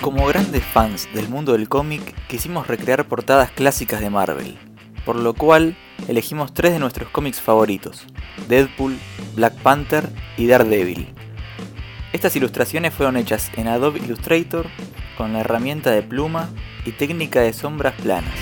Como grandes fans del mundo del cómic, quisimos recrear portadas clásicas de Marvel, por lo cual elegimos tres de nuestros cómics favoritos, Deadpool, Black Panther y Daredevil. Estas ilustraciones fueron hechas en Adobe Illustrator con la herramienta de pluma y técnica de sombras planas.